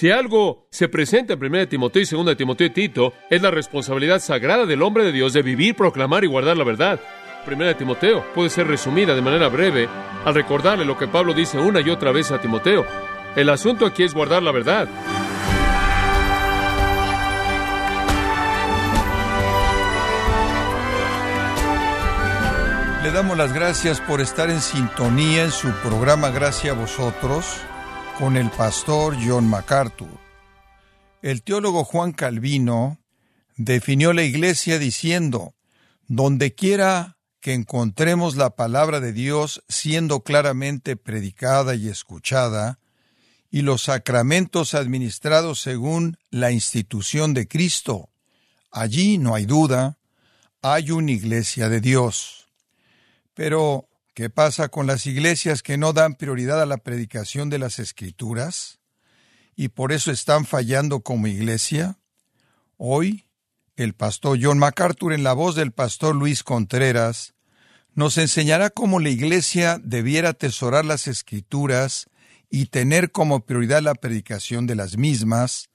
Si algo se presenta en 1 Timoteo y 2 Timoteo y Tito, es la responsabilidad sagrada del hombre de Dios de vivir, proclamar y guardar la verdad. 1 Timoteo puede ser resumida de manera breve al recordarle lo que Pablo dice una y otra vez a Timoteo. El asunto aquí es guardar la verdad. Le damos las gracias por estar en sintonía en su programa Gracias a vosotros con el pastor John MacArthur. El teólogo Juan Calvino definió la iglesia diciendo, donde quiera que encontremos la palabra de Dios siendo claramente predicada y escuchada, y los sacramentos administrados según la institución de Cristo, allí no hay duda, hay una iglesia de Dios. Pero ¿Qué pasa con las iglesias que no dan prioridad a la predicación de las escrituras y por eso están fallando como iglesia? Hoy, el pastor John MacArthur, en la voz del pastor Luis Contreras, nos enseñará cómo la iglesia debiera atesorar las escrituras y tener como prioridad la predicación de las mismas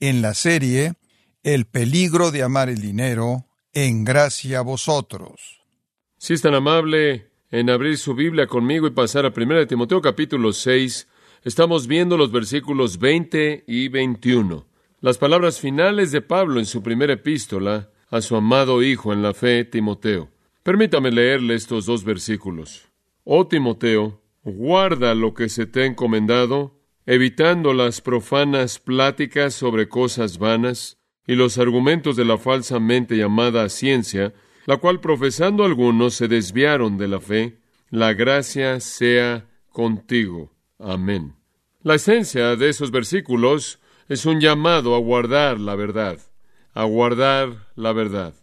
en la serie El peligro de amar el dinero, en gracia a vosotros. Si es tan amable, en abrir su Biblia conmigo y pasar a 1 Timoteo capítulo 6, estamos viendo los versículos 20 y 21. Las palabras finales de Pablo en su primera epístola a su amado hijo en la fe, Timoteo. Permítame leerle estos dos versículos. Oh Timoteo, guarda lo que se te ha encomendado, evitando las profanas pláticas sobre cosas vanas y los argumentos de la falsamente llamada ciencia, la cual profesando algunos se desviaron de la fe, la gracia sea contigo. Amén. La esencia de esos versículos es un llamado a guardar la verdad, a guardar la verdad.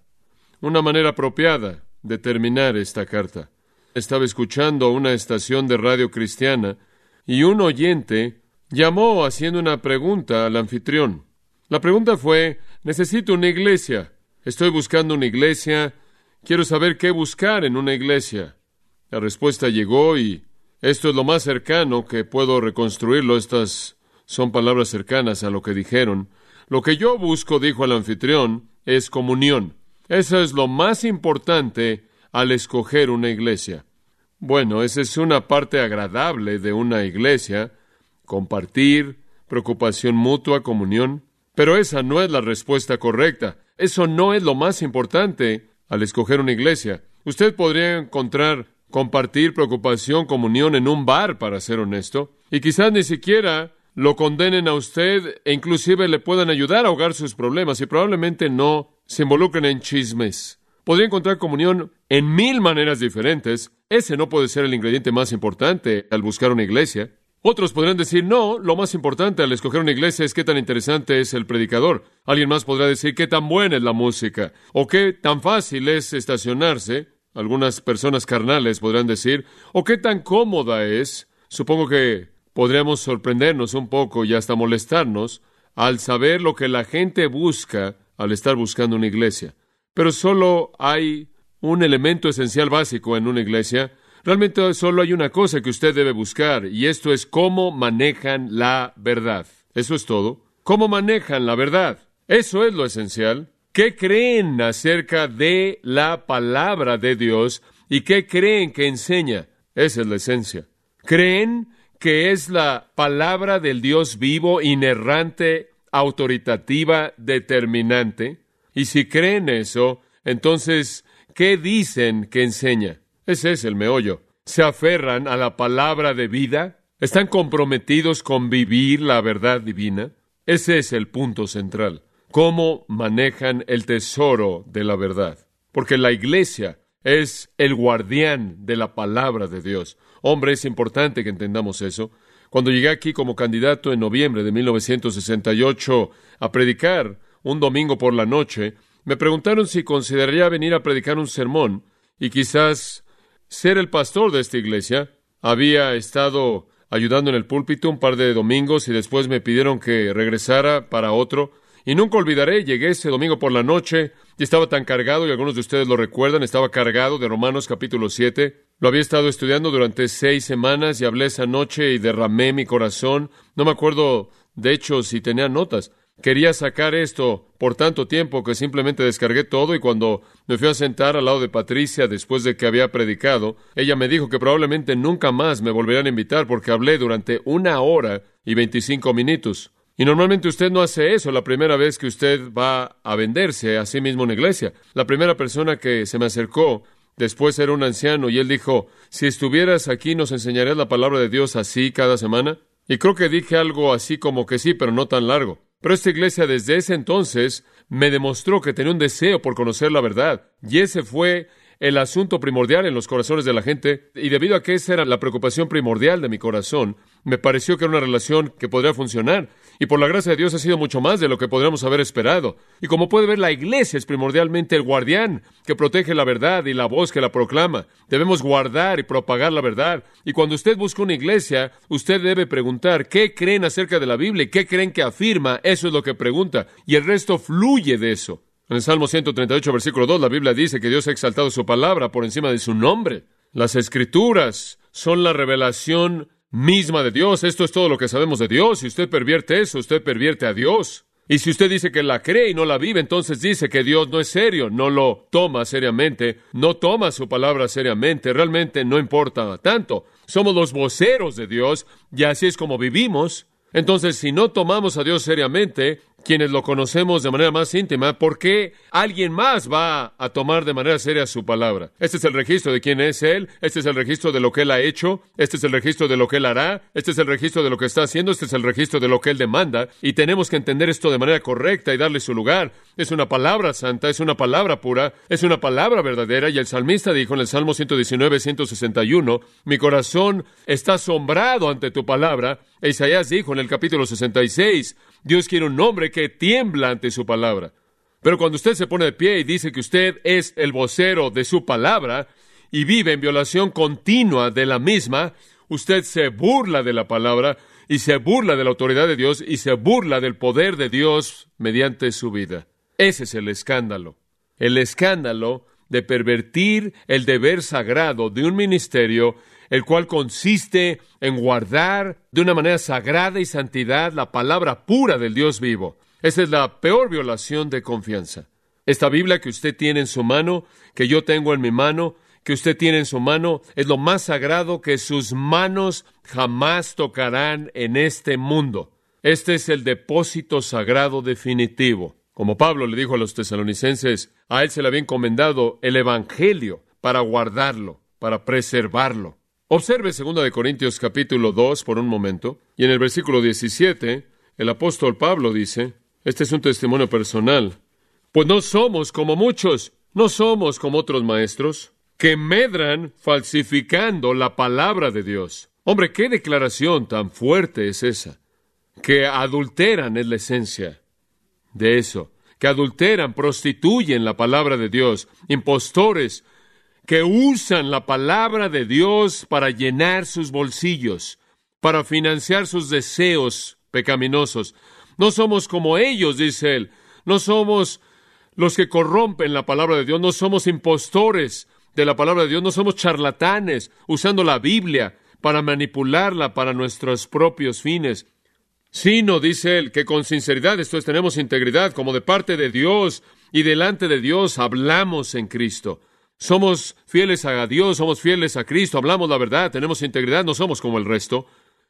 Una manera apropiada de terminar esta carta. Estaba escuchando una estación de radio cristiana y un oyente llamó haciendo una pregunta al anfitrión. La pregunta fue, necesito una iglesia. Estoy buscando una iglesia Quiero saber qué buscar en una iglesia. La respuesta llegó y esto es lo más cercano que puedo reconstruirlo. Estas son palabras cercanas a lo que dijeron. Lo que yo busco, dijo el anfitrión, es comunión. Eso es lo más importante al escoger una iglesia. Bueno, esa es una parte agradable de una iglesia, compartir, preocupación mutua, comunión. Pero esa no es la respuesta correcta. Eso no es lo más importante al escoger una iglesia. Usted podría encontrar compartir preocupación, comunión en un bar, para ser honesto, y quizás ni siquiera lo condenen a usted e inclusive le puedan ayudar a ahogar sus problemas y probablemente no se involucren en chismes. Podría encontrar comunión en mil maneras diferentes. Ese no puede ser el ingrediente más importante al buscar una iglesia. Otros podrán decir, no, lo más importante al escoger una iglesia es qué tan interesante es el predicador. Alguien más podrá decir qué tan buena es la música o qué tan fácil es estacionarse. Algunas personas carnales podrán decir, o qué tan cómoda es. Supongo que podríamos sorprendernos un poco y hasta molestarnos al saber lo que la gente busca al estar buscando una iglesia. Pero solo hay un elemento esencial básico en una iglesia Realmente solo hay una cosa que usted debe buscar, y esto es cómo manejan la verdad. Eso es todo. ¿Cómo manejan la verdad? Eso es lo esencial. ¿Qué creen acerca de la palabra de Dios y qué creen que enseña? Esa es la esencia. ¿Creen que es la palabra del Dios vivo, inerrante, autoritativa, determinante? Y si creen eso, entonces, ¿qué dicen que enseña? Ese es el meollo. Se aferran a la palabra de vida. Están comprometidos con vivir la verdad divina. Ese es el punto central. Cómo manejan el tesoro de la verdad. Porque la iglesia es el guardián de la palabra de Dios. Hombre, es importante que entendamos eso. Cuando llegué aquí como candidato en noviembre de 1968 a predicar un domingo por la noche, me preguntaron si consideraría venir a predicar un sermón y quizás ser el pastor de esta iglesia. Había estado ayudando en el púlpito un par de domingos y después me pidieron que regresara para otro. Y nunca olvidaré, llegué ese domingo por la noche y estaba tan cargado, y algunos de ustedes lo recuerdan, estaba cargado de Romanos capítulo 7. Lo había estado estudiando durante seis semanas y hablé esa noche y derramé mi corazón. No me acuerdo De hecho, si tenía notas, quería sacar esto por tanto tiempo que simplemente descargué todo y cuando me fui a sentar al lado de Patricia después de que había predicado, ella me dijo que probablemente nunca más me volverían a invitar porque hablé durante una hora y veinticinco minutos. Y normalmente usted no hace eso la primera vez que usted va a venderse a sí mismo en una iglesia. La primera persona que se me acercó después era un anciano y él dijo, si estuvieras aquí nos enseñarías la palabra de Dios así cada semana. Y creo que dije algo así como que sí, pero no tan largo. Pero esta iglesia desde ese entonces me demostró que tenía un deseo por conocer la verdad. Y ese fue el asunto primordial en los corazones de la gente, y debido a que esa era la preocupación primordial de mi corazón, me pareció que era una relación que podría funcionar, y por la gracia de Dios ha sido mucho más de lo que podríamos haber esperado. Y como puede ver, la iglesia es primordialmente el guardián que protege la verdad y la voz que la proclama. Debemos guardar y propagar la verdad. Y cuando usted busca una iglesia, usted debe preguntar qué creen acerca de la Biblia y qué creen que afirma. Eso es lo que pregunta. Y el resto fluye de eso. En el Salmo 138, versículo 2, la Biblia dice que Dios ha exaltado su palabra por encima de su nombre. Las escrituras son la revelación misma de Dios. Esto es todo lo que sabemos de Dios. Si usted pervierte eso, usted pervierte a Dios. Y si usted dice que la cree y no la vive, entonces dice que Dios no es serio, no lo toma seriamente, no toma su palabra seriamente, realmente no importa tanto. Somos los voceros de Dios y así es como vivimos. Entonces, si no tomamos a Dios seriamente, quienes lo conocemos de manera más íntima, ¿por qué alguien más va a tomar de manera seria su palabra? Este es el registro de quién es Él, este es el registro de lo que Él ha hecho, este es el registro de lo que Él hará, este es el registro de lo que está haciendo, este es el registro de lo que Él demanda, y tenemos que entender esto de manera correcta y darle su lugar. Es una palabra santa, es una palabra pura, es una palabra verdadera, y el salmista dijo en el Salmo 119, 161, mi corazón está asombrado ante tu palabra, e Isaías dijo en el capítulo 66, Dios quiere un hombre que tiembla ante su palabra. Pero cuando usted se pone de pie y dice que usted es el vocero de su palabra y vive en violación continua de la misma, usted se burla de la palabra y se burla de la autoridad de Dios y se burla del poder de Dios mediante su vida. Ese es el escándalo. El escándalo de pervertir el deber sagrado de un ministerio el cual consiste en guardar de una manera sagrada y santidad la palabra pura del Dios vivo. Esa es la peor violación de confianza. Esta Biblia que usted tiene en su mano, que yo tengo en mi mano, que usted tiene en su mano, es lo más sagrado que sus manos jamás tocarán en este mundo. Este es el depósito sagrado definitivo. Como Pablo le dijo a los tesalonicenses, a él se le había encomendado el Evangelio para guardarlo, para preservarlo. Observe 2 de Corintios capítulo 2 por un momento, y en el versículo 17, el apóstol Pablo dice, este es un testimonio personal, pues no somos como muchos, no somos como otros maestros, que medran falsificando la palabra de Dios. Hombre, qué declaración tan fuerte es esa, que adulteran es la esencia de eso, que adulteran, prostituyen la palabra de Dios, impostores, que usan la palabra de Dios para llenar sus bolsillos, para financiar sus deseos pecaminosos. No somos como ellos, dice él. No somos los que corrompen la palabra de Dios, no somos impostores de la palabra de Dios, no somos charlatanes usando la Biblia para manipularla para nuestros propios fines, sino, dice él, que con sinceridad, esto es, tenemos integridad, como de parte de Dios y delante de Dios hablamos en Cristo. Somos fieles a Dios, somos fieles a Cristo, hablamos la verdad, tenemos integridad, no somos como el resto.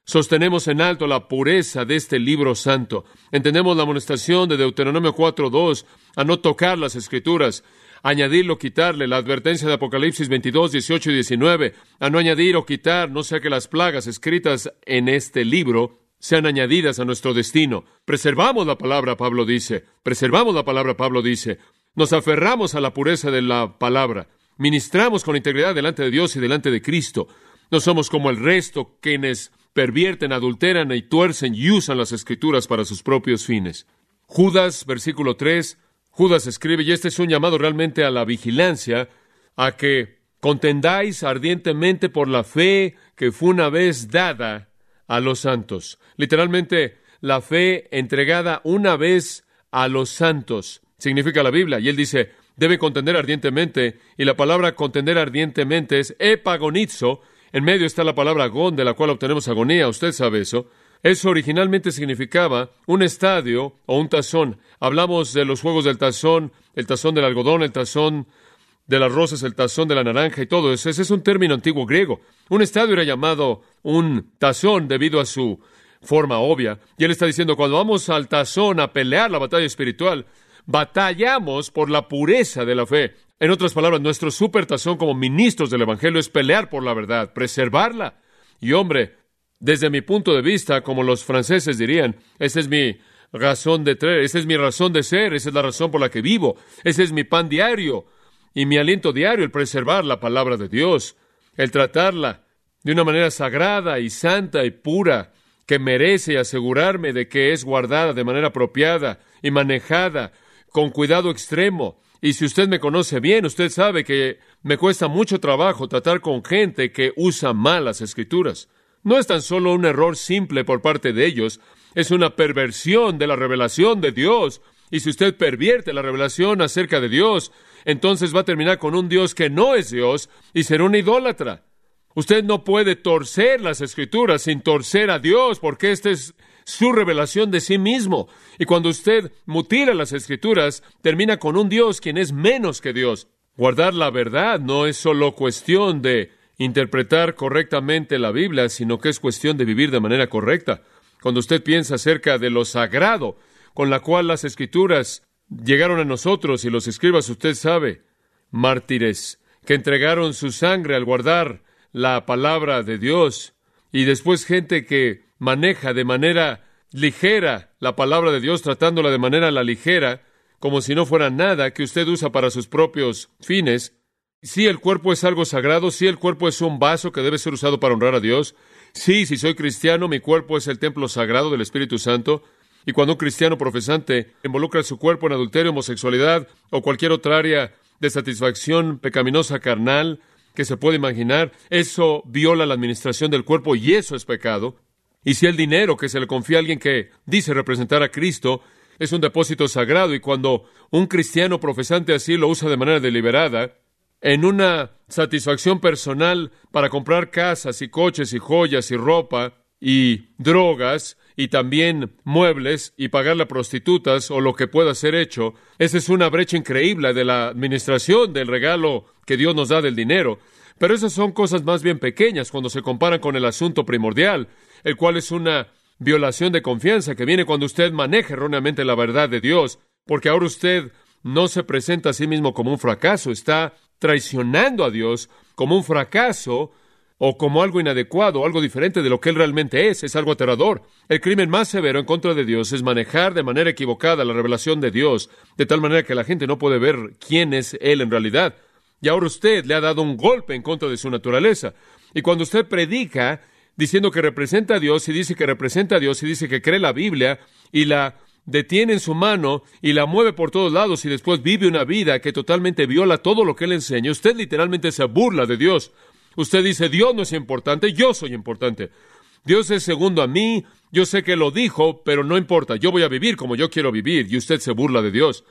Sostenemos en alto la pureza de este libro santo. Entendemos la amonestación de Deuteronomio 4.2 a no tocar las escrituras, añadirlo, quitarle, la advertencia de Apocalipsis 22, 18 y 19, a no añadir o quitar, no sea que las plagas escritas en este libro sean añadidas a nuestro destino. Preservamos la palabra, Pablo dice. Preservamos la palabra, Pablo dice. Nos aferramos a la pureza de la palabra. Ministramos con integridad delante de Dios y delante de Cristo. No somos como el resto quienes pervierten, adulteran y tuercen y usan las escrituras para sus propios fines. Judas, versículo 3, Judas escribe, y este es un llamado realmente a la vigilancia, a que contendáis ardientemente por la fe que fue una vez dada a los santos. Literalmente, la fe entregada una vez a los santos significa la Biblia. Y él dice, debe contender ardientemente, y la palabra contender ardientemente es epagonizo. En medio está la palabra agon, de la cual obtenemos agonía, usted sabe eso. Eso originalmente significaba un estadio o un tazón. Hablamos de los juegos del tazón, el tazón del algodón, el tazón de las rosas, el tazón de la naranja y todo eso. Ese es un término antiguo griego. Un estadio era llamado un tazón debido a su forma obvia. Y él está diciendo, cuando vamos al tazón a pelear la batalla espiritual, batallamos por la pureza de la fe. En otras palabras, nuestro supertazón como ministros del Evangelio es pelear por la verdad, preservarla. Y hombre, desde mi punto de vista, como los franceses dirían, esa es mi razón de ser, esa es mi razón de ser, esa es la razón por la que vivo, ese es mi pan diario y mi aliento diario, el preservar la palabra de Dios, el tratarla de una manera sagrada y santa y pura, que merece asegurarme de que es guardada de manera apropiada y manejada con cuidado extremo. Y si usted me conoce bien, usted sabe que me cuesta mucho trabajo tratar con gente que usa mal las escrituras. No es tan solo un error simple por parte de ellos, es una perversión de la revelación de Dios. Y si usted pervierte la revelación acerca de Dios, entonces va a terminar con un Dios que no es Dios y será un idólatra. Usted no puede torcer las escrituras sin torcer a Dios, porque esta es su revelación de sí mismo. Y cuando usted mutila las escrituras, termina con un Dios quien es menos que Dios. Guardar la verdad no es solo cuestión de interpretar correctamente la Biblia, sino que es cuestión de vivir de manera correcta. Cuando usted piensa acerca de lo sagrado con la cual las escrituras llegaron a nosotros y los escribas, usted sabe, mártires que entregaron su sangre al guardar la palabra de Dios y después gente que maneja de manera ligera la palabra de Dios, tratándola de manera la ligera, como si no fuera nada que usted usa para sus propios fines. Si el cuerpo es algo sagrado, si el cuerpo es un vaso que debe ser usado para honrar a Dios, sí, si soy cristiano, mi cuerpo es el templo sagrado del Espíritu Santo, y cuando un cristiano profesante involucra su cuerpo en adulterio, homosexualidad o cualquier otra área de satisfacción pecaminosa carnal, que se puede imaginar, eso viola la administración del cuerpo y eso es pecado. Y si el dinero que se le confía a alguien que dice representar a Cristo es un depósito sagrado y cuando un cristiano profesante así lo usa de manera deliberada, en una satisfacción personal para comprar casas y coches y joyas y ropa y drogas y también muebles y pagarle a prostitutas o lo que pueda ser hecho, esa es una brecha increíble de la administración del regalo que Dios nos da del dinero. Pero esas son cosas más bien pequeñas cuando se comparan con el asunto primordial, el cual es una violación de confianza que viene cuando usted maneja erróneamente la verdad de Dios, porque ahora usted no se presenta a sí mismo como un fracaso, está traicionando a Dios como un fracaso o como algo inadecuado, algo diferente de lo que Él realmente es, es algo aterrador. El crimen más severo en contra de Dios es manejar de manera equivocada la revelación de Dios, de tal manera que la gente no puede ver quién es Él en realidad. Y ahora usted le ha dado un golpe en contra de su naturaleza. Y cuando usted predica diciendo que representa a Dios y dice que representa a Dios y dice que cree la Biblia y la detiene en su mano y la mueve por todos lados y después vive una vida que totalmente viola todo lo que él enseña, usted literalmente se burla de Dios. Usted dice, Dios no es importante, yo soy importante. Dios es segundo a mí, yo sé que lo dijo, pero no importa, yo voy a vivir como yo quiero vivir y usted se burla de Dios.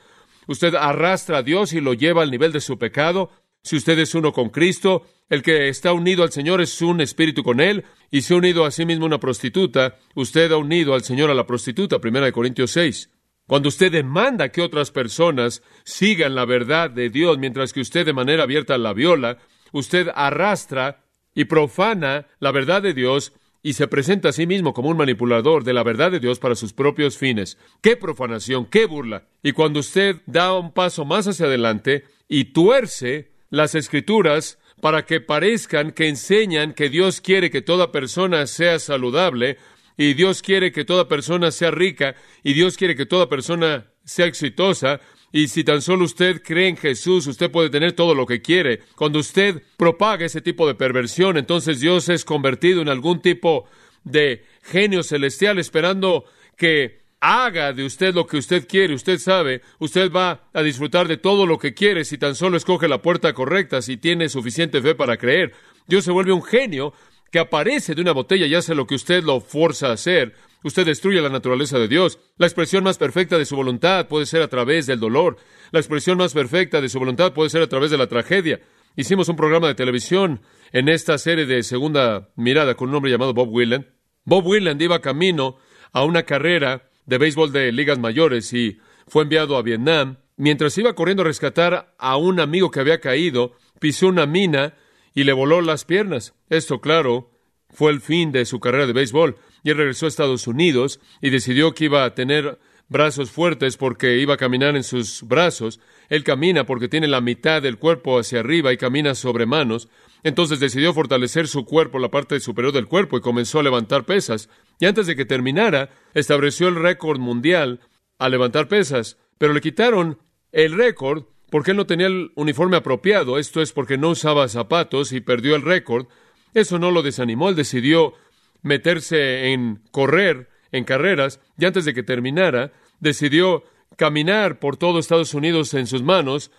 Usted arrastra a Dios y lo lleva al nivel de su pecado. Si usted es uno con Cristo, el que está unido al Señor es un espíritu con Él, y si ha unido a sí mismo una prostituta, usted ha unido al Señor a la prostituta, primera de Corintios 6. Cuando usted demanda que otras personas sigan la verdad de Dios mientras que usted de manera abierta la viola, usted arrastra y profana la verdad de Dios y se presenta a sí mismo como un manipulador de la verdad de Dios para sus propios fines. ¡Qué profanación! ¡Qué burla! Y cuando usted da un paso más hacia adelante y tuerce las escrituras para que parezcan que enseñan que Dios quiere que toda persona sea saludable y Dios quiere que toda persona sea rica y Dios quiere que toda persona sea exitosa, y si tan solo usted cree en Jesús, usted puede tener todo lo que quiere. Cuando usted propaga ese tipo de perversión, entonces Dios es convertido en algún tipo de genio celestial esperando que haga de usted lo que usted quiere. Usted sabe, usted va a disfrutar de todo lo que quiere si tan solo escoge la puerta correcta, si tiene suficiente fe para creer. Dios se vuelve un genio que aparece de una botella y hace lo que usted lo forza a hacer. Usted destruye la naturaleza de Dios. La expresión más perfecta de su voluntad puede ser a través del dolor. La expresión más perfecta de su voluntad puede ser a través de la tragedia. Hicimos un programa de televisión en esta serie de segunda mirada con un hombre llamado Bob Willen. Bob Willand iba camino a una carrera de béisbol de ligas mayores y fue enviado a Vietnam. Mientras iba corriendo a rescatar a un amigo que había caído, pisó una mina y le voló las piernas. Esto, claro, fue el fin de su carrera de béisbol. Y él regresó a Estados Unidos y decidió que iba a tener brazos fuertes porque iba a caminar en sus brazos. Él camina porque tiene la mitad del cuerpo hacia arriba y camina sobre manos. Entonces decidió fortalecer su cuerpo, la parte superior del cuerpo, y comenzó a levantar pesas. Y antes de que terminara, estableció el récord mundial a levantar pesas. Pero le quitaron el récord porque él no tenía el uniforme apropiado. Esto es porque no usaba zapatos y perdió el récord. Eso no lo desanimó. Él decidió meterse en correr en carreras y antes de que terminara, decidió caminar por todo Estados Unidos en sus manos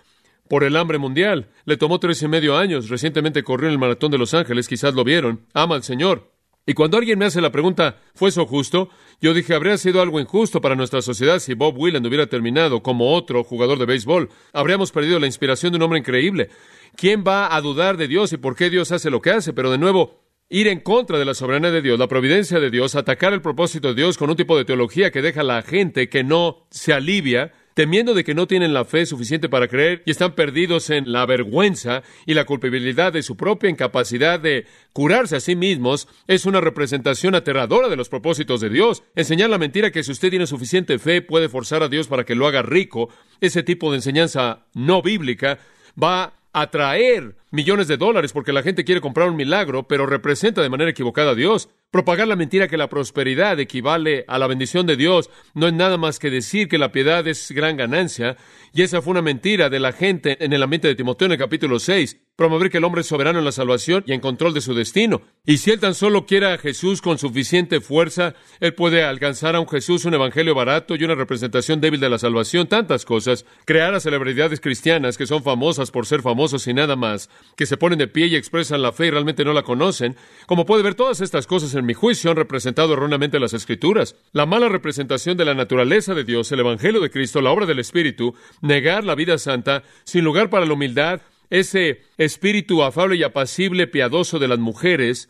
por el hambre mundial. Le tomó tres y medio años. Recientemente corrió en el Maratón de Los Ángeles, quizás lo vieron. Ama al Señor. Y cuando alguien me hace la pregunta, ¿fue eso justo? Yo dije, habría sido algo injusto para nuestra sociedad si Bob Willand hubiera terminado como otro jugador de béisbol. Habríamos perdido la inspiración de un hombre increíble. ¿Quién va a dudar de Dios y por qué Dios hace lo que hace? Pero de nuevo, ir en contra de la soberanía de Dios, la providencia de Dios, atacar el propósito de Dios con un tipo de teología que deja a la gente que no se alivia, temiendo de que no tienen la fe suficiente para creer y están perdidos en la vergüenza y la culpabilidad de su propia incapacidad de curarse a sí mismos, es una representación aterradora de los propósitos de Dios. Enseñar la mentira que si usted tiene suficiente fe puede forzar a Dios para que lo haga rico, ese tipo de enseñanza no bíblica va atraer millones de dólares porque la gente quiere comprar un milagro, pero representa de manera equivocada a Dios. Propagar la mentira que la prosperidad equivale a la bendición de Dios no es nada más que decir que la piedad es gran ganancia, y esa fue una mentira de la gente en el ambiente de Timoteo en el capítulo 6 promover que el hombre es soberano en la salvación y en control de su destino. Y si él tan solo quiere a Jesús con suficiente fuerza, él puede alcanzar a un Jesús, un evangelio barato y una representación débil de la salvación, tantas cosas, crear a celebridades cristianas que son famosas por ser famosos y nada más, que se ponen de pie y expresan la fe y realmente no la conocen. Como puede ver, todas estas cosas en mi juicio han representado erróneamente las Escrituras. La mala representación de la naturaleza de Dios, el evangelio de Cristo, la obra del Espíritu, negar la vida santa, sin lugar para la humildad, ese espíritu afable y apacible, piadoso de las mujeres,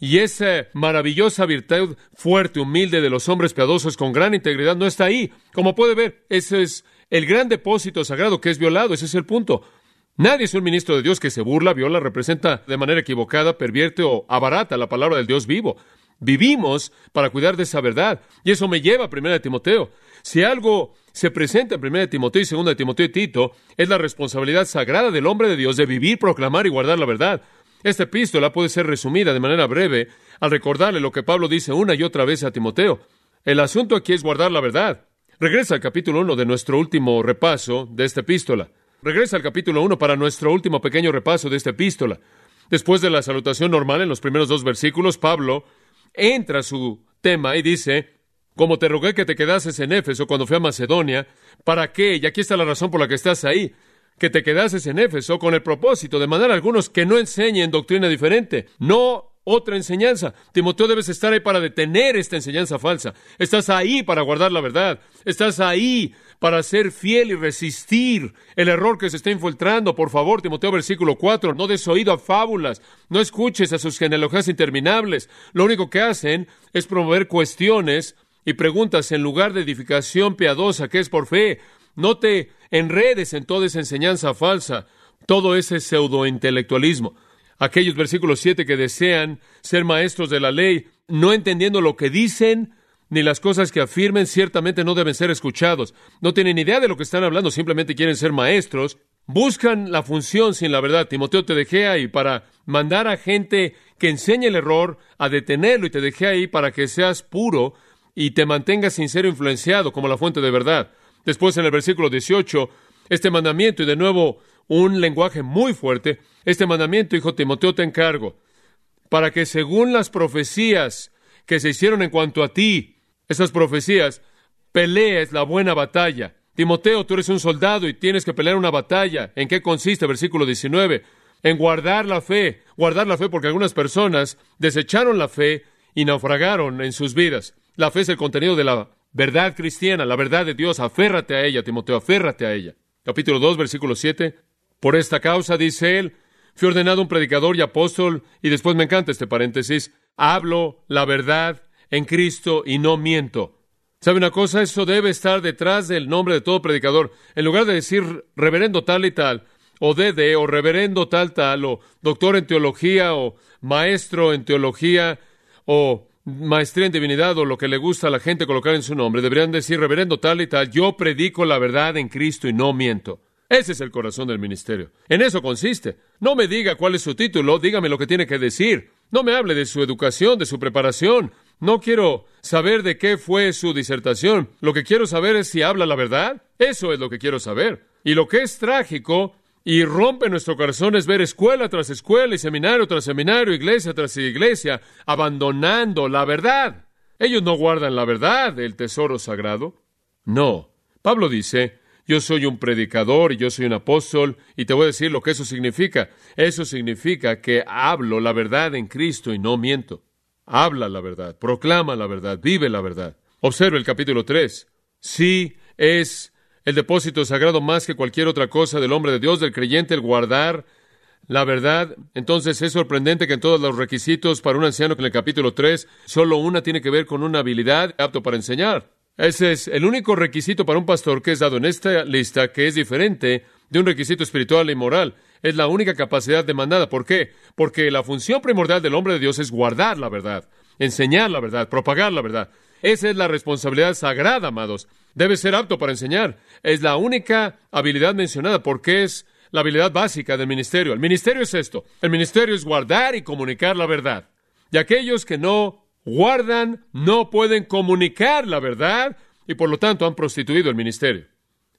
y esa maravillosa virtud fuerte, humilde de los hombres piadosos con gran integridad no está ahí. Como puede ver, ese es el gran depósito sagrado que es violado, ese es el punto. Nadie es un ministro de Dios que se burla, viola, representa de manera equivocada, pervierte o abarata la palabra del Dios vivo. Vivimos para cuidar de esa verdad. Y eso me lleva a 1 Timoteo. Si algo se presenta en 1 Timoteo y 2 Timoteo y Tito, es la responsabilidad sagrada del hombre de Dios de vivir, proclamar y guardar la verdad. Esta epístola puede ser resumida de manera breve al recordarle lo que Pablo dice una y otra vez a Timoteo. El asunto aquí es guardar la verdad. Regresa al capítulo 1 de nuestro último repaso de esta epístola. Regresa al capítulo 1 para nuestro último pequeño repaso de esta epístola. Después de la salutación normal en los primeros dos versículos, Pablo entra a su tema y dice, como te rogué que te quedases en Éfeso cuando fui a Macedonia, ¿para qué? Y aquí está la razón por la que estás ahí. Que te quedases en Éfeso con el propósito de mandar a algunos que no enseñen doctrina diferente, no otra enseñanza. Timoteo debes estar ahí para detener esta enseñanza falsa. Estás ahí para guardar la verdad. Estás ahí para ser fiel y resistir el error que se está infiltrando. Por favor, Timoteo versículo 4, no des oído a fábulas, no escuches a sus genealogías interminables. Lo único que hacen es promover cuestiones y preguntas en lugar de edificación piadosa que es por fe. No te enredes en toda esa enseñanza falsa, todo ese pseudointelectualismo. Aquellos versículos 7 que desean ser maestros de la ley, no entendiendo lo que dicen ni las cosas que afirmen, ciertamente no deben ser escuchados. No tienen idea de lo que están hablando, simplemente quieren ser maestros. Buscan la función sin la verdad. Timoteo te dejé ahí para mandar a gente que enseñe el error, a detenerlo y te dejé ahí para que seas puro y te mantengas sincero e influenciado como la fuente de verdad. Después en el versículo 18, este mandamiento, y de nuevo un lenguaje muy fuerte, este mandamiento, hijo Timoteo, te encargo, para que según las profecías que se hicieron en cuanto a ti, esas profecías, pelees la buena batalla. Timoteo, tú eres un soldado y tienes que pelear una batalla. ¿En qué consiste? Versículo 19. En guardar la fe. Guardar la fe porque algunas personas desecharon la fe y naufragaron en sus vidas. La fe es el contenido de la verdad cristiana, la verdad de Dios. Aférrate a ella, Timoteo, aférrate a ella. Capítulo 2, versículo 7. Por esta causa, dice él, fui ordenado un predicador y apóstol, y después me encanta este paréntesis, hablo la verdad en Cristo y no miento. ¿Sabe una cosa? Eso debe estar detrás del nombre de todo predicador. En lugar de decir reverendo tal y tal, o dede, o reverendo tal tal, o doctor en teología, o maestro en teología, o maestría en divinidad, o lo que le gusta a la gente colocar en su nombre, deberían decir reverendo tal y tal, yo predico la verdad en Cristo y no miento. Ese es el corazón del ministerio. En eso consiste. No me diga cuál es su título, dígame lo que tiene que decir. No me hable de su educación, de su preparación. No quiero saber de qué fue su disertación. Lo que quiero saber es si habla la verdad. Eso es lo que quiero saber. Y lo que es trágico y rompe nuestro corazón es ver escuela tras escuela y seminario tras seminario, iglesia tras iglesia, abandonando la verdad. Ellos no guardan la verdad, el tesoro sagrado. No. Pablo dice, yo soy un predicador y yo soy un apóstol y te voy a decir lo que eso significa. Eso significa que hablo la verdad en Cristo y no miento. Habla la verdad, proclama la verdad, vive la verdad. Observe el capítulo 3. Sí es el depósito sagrado más que cualquier otra cosa del hombre de Dios, del creyente, el guardar la verdad. Entonces es sorprendente que en todos los requisitos para un anciano que en el capítulo 3 solo una tiene que ver con una habilidad apto para enseñar. Ese es el único requisito para un pastor que es dado en esta lista que es diferente de un requisito espiritual y moral. Es la única capacidad demandada. ¿Por qué? Porque la función primordial del hombre de Dios es guardar la verdad, enseñar la verdad, propagar la verdad. Esa es la responsabilidad sagrada, amados. Debe ser apto para enseñar. Es la única habilidad mencionada porque es la habilidad básica del ministerio. El ministerio es esto. El ministerio es guardar y comunicar la verdad. Y aquellos que no guardan, no pueden comunicar la verdad y por lo tanto han prostituido el ministerio.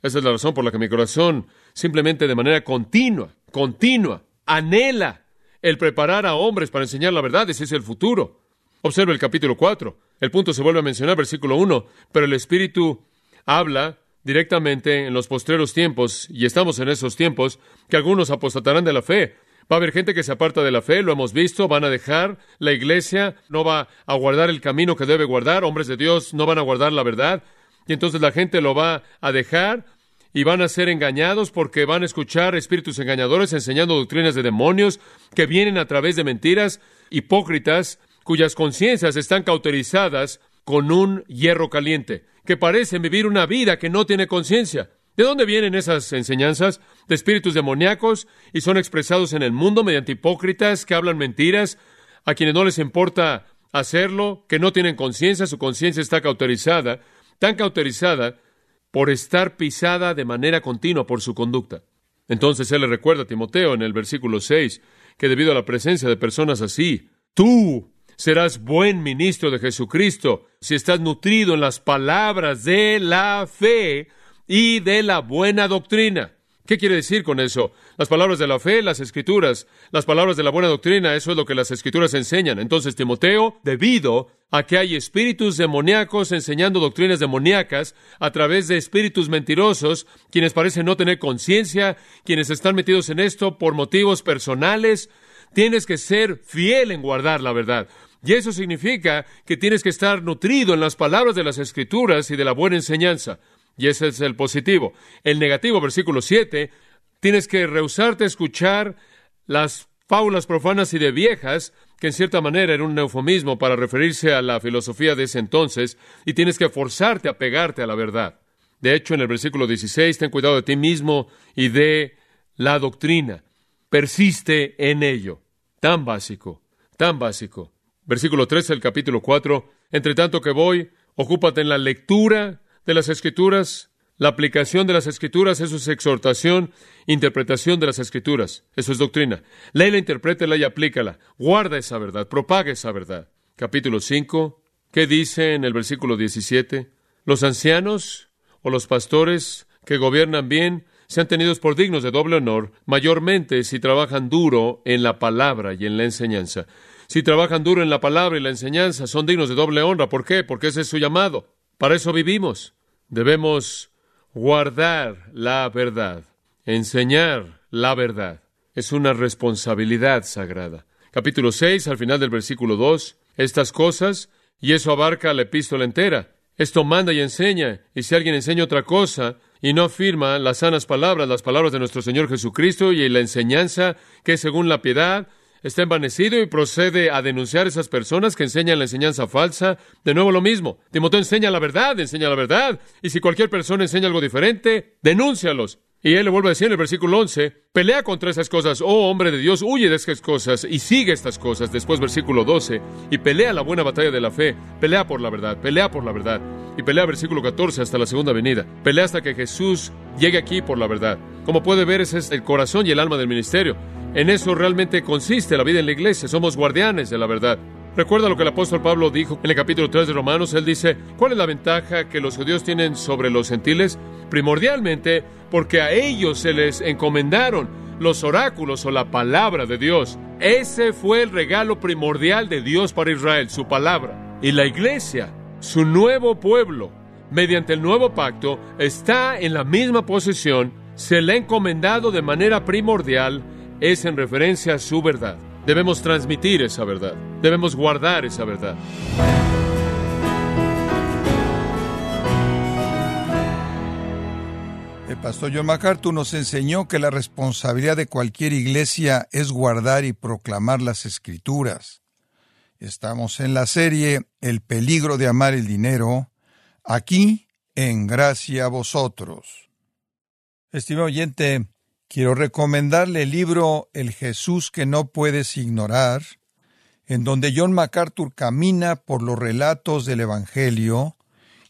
Esa es la razón por la que mi corazón simplemente de manera continua, continua, anhela el preparar a hombres para enseñar la verdad. Ese es el futuro. Observe el capítulo 4. El punto se vuelve a mencionar, versículo 1, pero el Espíritu habla directamente en los postreros tiempos, y estamos en esos tiempos, que algunos apostatarán de la fe, Va a haber gente que se aparta de la fe, lo hemos visto, van a dejar la iglesia, no va a guardar el camino que debe guardar, hombres de Dios no van a guardar la verdad, y entonces la gente lo va a dejar y van a ser engañados porque van a escuchar espíritus engañadores enseñando doctrinas de demonios que vienen a través de mentiras hipócritas cuyas conciencias están cauterizadas con un hierro caliente, que parecen vivir una vida que no tiene conciencia. ¿De dónde vienen esas enseñanzas? De espíritus demoníacos y son expresados en el mundo mediante hipócritas que hablan mentiras, a quienes no les importa hacerlo, que no tienen conciencia, su conciencia está cauterizada, tan cauterizada por estar pisada de manera continua por su conducta. Entonces él le recuerda a Timoteo en el versículo 6 que debido a la presencia de personas así, tú serás buen ministro de Jesucristo si estás nutrido en las palabras de la fe y de la buena doctrina. ¿Qué quiere decir con eso? Las palabras de la fe, las escrituras, las palabras de la buena doctrina, eso es lo que las escrituras enseñan. Entonces, Timoteo, debido a que hay espíritus demoníacos enseñando doctrinas demoníacas a través de espíritus mentirosos, quienes parecen no tener conciencia, quienes están metidos en esto por motivos personales, tienes que ser fiel en guardar la verdad. Y eso significa que tienes que estar nutrido en las palabras de las escrituras y de la buena enseñanza. Y ese es el positivo. El negativo, versículo 7, tienes que rehusarte a escuchar las fábulas profanas y de viejas, que en cierta manera era un eufemismo para referirse a la filosofía de ese entonces, y tienes que forzarte a pegarte a la verdad. De hecho, en el versículo 16, ten cuidado de ti mismo y de la doctrina. Persiste en ello. Tan básico, tan básico. Versículo 13 del capítulo 4. Entre tanto que voy, ocúpate en la lectura, de las Escrituras, la aplicación de las Escrituras, eso es exhortación, interpretación de las Escrituras, eso es doctrina. Léela, interprétela y aplícala. Guarda esa verdad, propaga esa verdad. Capítulo 5, ¿qué dice en el versículo 17? Los ancianos o los pastores que gobiernan bien sean tenidos por dignos de doble honor, mayormente si trabajan duro en la palabra y en la enseñanza. Si trabajan duro en la palabra y la enseñanza, son dignos de doble honra. ¿Por qué? Porque ese es su llamado. Para eso vivimos. Debemos guardar la verdad, enseñar la verdad. Es una responsabilidad sagrada. Capítulo 6, al final del versículo 2, estas cosas, y eso abarca la epístola entera. Esto manda y enseña, y si alguien enseña otra cosa y no afirma las sanas palabras, las palabras de nuestro Señor Jesucristo y la enseñanza que según la piedad, está envanecido y procede a denunciar a esas personas que enseñan la enseñanza falsa. De nuevo lo mismo. Timoteo enseña la verdad, enseña la verdad. Y si cualquier persona enseña algo diferente, denúncialos. Y él le vuelve a decir en el versículo 11, pelea contra esas cosas, oh hombre de Dios, huye de esas cosas y sigue estas cosas. Después versículo 12, y pelea la buena batalla de la fe, pelea por la verdad, pelea por la verdad. Y pelea versículo 14 hasta la segunda venida, pelea hasta que Jesús llegue aquí por la verdad. Como puede ver, ese es el corazón y el alma del ministerio. En eso realmente consiste la vida en la iglesia, somos guardianes de la verdad. Recuerda lo que el apóstol Pablo dijo en el capítulo 3 de Romanos. Él dice, ¿cuál es la ventaja que los judíos tienen sobre los gentiles? Primordialmente porque a ellos se les encomendaron los oráculos o la palabra de Dios. Ese fue el regalo primordial de Dios para Israel, su palabra. Y la iglesia, su nuevo pueblo, mediante el nuevo pacto, está en la misma posición, se le ha encomendado de manera primordial, es en referencia a su verdad. Debemos transmitir esa verdad. Debemos guardar esa verdad. El pastor John MacArthur nos enseñó que la responsabilidad de cualquier iglesia es guardar y proclamar las escrituras. Estamos en la serie El peligro de amar el dinero, aquí en gracia a vosotros. Estimado oyente, Quiero recomendarle el libro El Jesús que no puedes ignorar, en donde John MacArthur camina por los relatos del Evangelio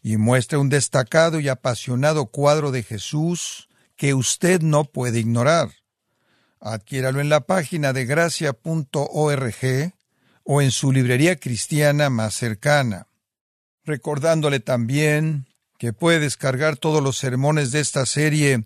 y muestra un destacado y apasionado cuadro de Jesús que usted no puede ignorar. Adquiéralo en la página de gracia.org o en su librería cristiana más cercana. Recordándole también que puede descargar todos los sermones de esta serie